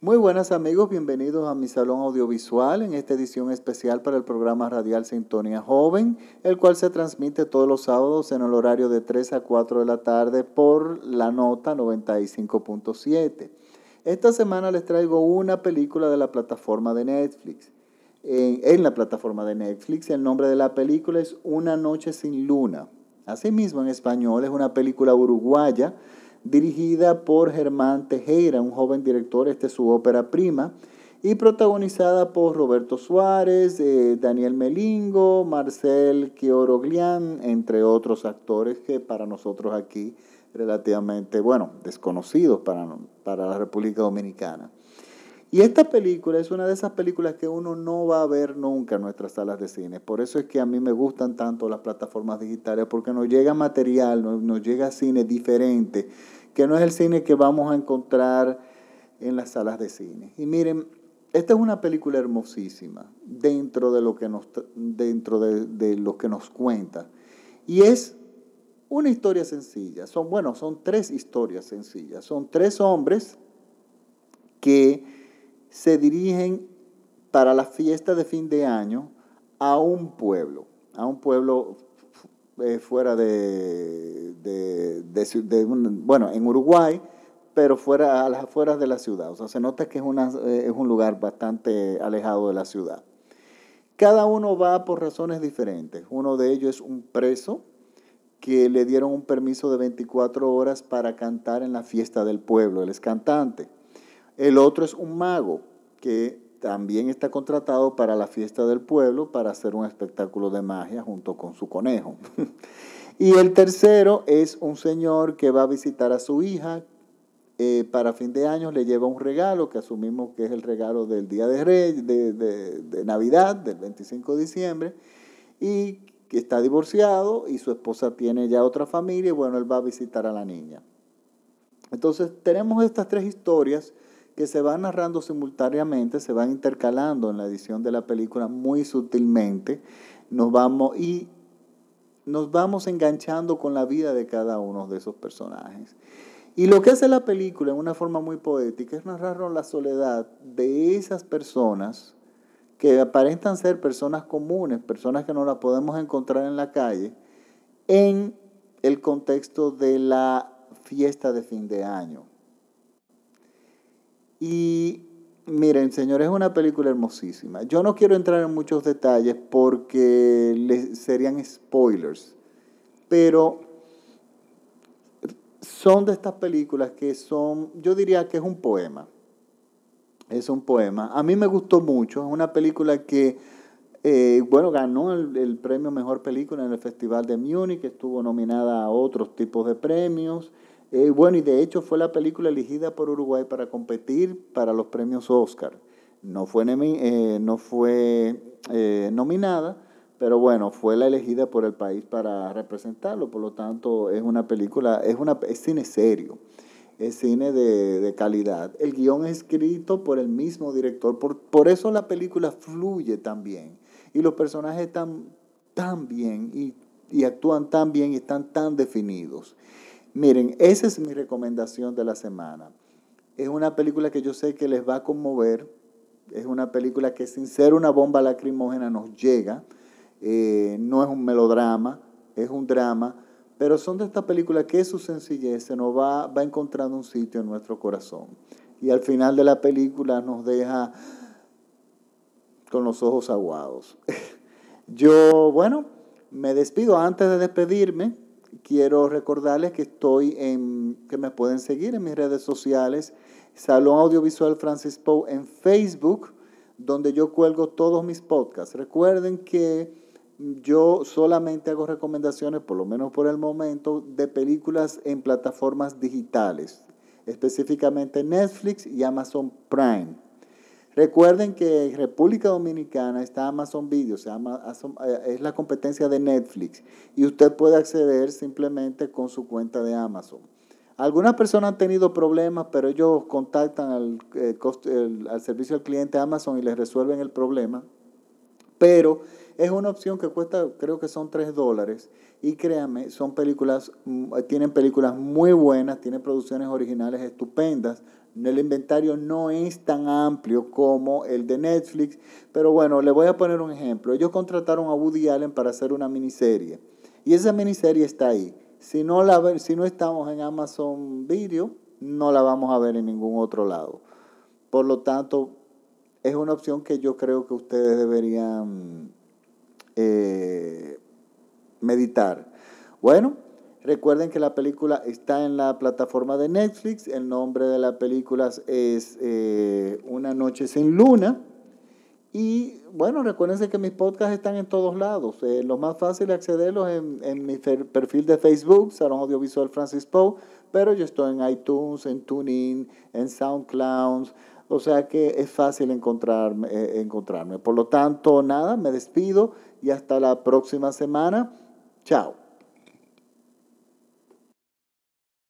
Muy buenas amigos, bienvenidos a mi salón audiovisual en esta edición especial para el programa radial Sintonía Joven, el cual se transmite todos los sábados en el horario de 3 a 4 de la tarde por la nota 95.7. Esta semana les traigo una película de la plataforma de Netflix. En, en, la plataforma de Netflix el nombre de la película es Una noche sin luna. Asimismo en español es una película uruguaya dirigida por Germán Tejera, un joven director, esta es su ópera prima, y protagonizada por Roberto Suárez, eh, Daniel Melingo, Marcel Quioroglian, entre otros actores que para nosotros aquí relativamente, bueno, desconocidos para, para la República Dominicana. Y esta película es una de esas películas que uno no va a ver nunca en nuestras salas de cine. Por eso es que a mí me gustan tanto las plataformas digitales, porque nos llega material, nos, nos llega cine diferente que no es el cine que vamos a encontrar en las salas de cine. Y miren, esta es una película hermosísima dentro de lo que nos, dentro de, lo que nos cuenta. Y es una historia sencilla. Son, bueno, son tres historias sencillas. Son tres hombres que se dirigen para la fiesta de fin de año a un pueblo, a un pueblo eh, fuera de, de, bueno, en Uruguay, pero fuera a las afueras de la ciudad. O sea, se nota que es, una, eh, es un lugar bastante alejado de la ciudad. Cada uno va por razones diferentes. Uno de ellos es un preso que le dieron un permiso de 24 horas para cantar en la fiesta del pueblo. Él es cantante. El otro es un mago que también está contratado para la fiesta del pueblo para hacer un espectáculo de magia junto con su conejo. y el tercero es un señor que va a visitar a su hija eh, para fin de año, le lleva un regalo que asumimos que es el regalo del Día de Rey, de, de Navidad, del 25 de diciembre, y que está divorciado y su esposa tiene ya otra familia y bueno, él va a visitar a la niña. Entonces tenemos estas tres historias que se van narrando simultáneamente, se van intercalando en la edición de la película muy sutilmente, nos vamos y nos vamos enganchando con la vida de cada uno de esos personajes. Y lo que hace la película en una forma muy poética es narrarnos la soledad de esas personas que aparentan ser personas comunes, personas que no las podemos encontrar en la calle, en el contexto de la fiesta de fin de año. Y miren, señores, es una película hermosísima. Yo no quiero entrar en muchos detalles porque serían spoilers, pero son de estas películas que son, yo diría que es un poema. Es un poema. A mí me gustó mucho. Es una película que, eh, bueno, ganó el, el, premio Mejor Película en el Festival de Múnich, estuvo nominada a otros tipos de premios. Eh, bueno, y de hecho fue la película elegida por Uruguay para competir para los premios Oscar. No fue, eh, eh, nominada, pero bueno, fue la elegida por el país para representarlo. Por lo tanto, es una película, es, una, es cine serio, es cine de, calidad. El guion es escrito por el mismo director, por, por eso la película fluye tan bien. Y los personajes están tan bien y actúan tan bien y están tan definidos. Miren, esa es mi recomendación de la semana. Es una película que yo sé que les va a conmover. Es una película que sin ser una bomba lacrimógena nos llega. Eh, no es un melodrama, es un drama. Pero son de estas películas que su sencillez se nos va, va encontrando un sitio en nuestro corazón. Y al final de la película nos deja con los ojos aguados. Yo, bueno, me despido antes de despedirme quiero recordarles que estoy en, que me pueden seguir en mis redes sociales, Salón Audiovisual Francis Poe en Facebook, donde yo cuelgo todos mis podcasts. Recuerden que yo solamente hago recomendaciones, por lo menos por el momento, de películas en plataformas digitales, específicamente Netflix y Amazon Prime. Recuerden que República Dominicana está Amazon Video, eh, es la competencia de Netflix y usted puede acceder simplemente con su cuenta de Amazon. Algunas personas han tenido problemas, pero ellos contactan al, eh, al servicio al cliente Amazon y les resuelven el problema. Pero es una opción que cuesta, creo que son 3 dólares. Y créanme, son películas, mm, tienen películas muy buenas, tienen producciones originales estupendas El inventario no es tan amplio como el de Netflix, pero bueno, le voy a poner un ejemplo. Ellos contrataron a Woody Allen para hacer una miniserie y esa miniserie está ahí. Si no, la, si no estamos en Amazon Video, no la vamos a ver en ningún otro lado. Por lo tanto, es una opción que yo creo que ustedes deberían eh, meditar. Bueno, recuerden que la película está en la plataforma de Netflix. El nombre de la película es eh, Una noche sin luna. Y bueno, recuérdense que mis podcasts están en todos lados. Eh, lo más fácil es accederlos en, en, mi perfil de Facebook, Salón Audiovisual Francis Poe, pero yo estoy en iTunes, en TuneIn, en SoundCloud, o sea que es fácil encontrarme, eh, encontrarme. Por lo tanto, nada, me despido y hasta la próxima semana. Chao.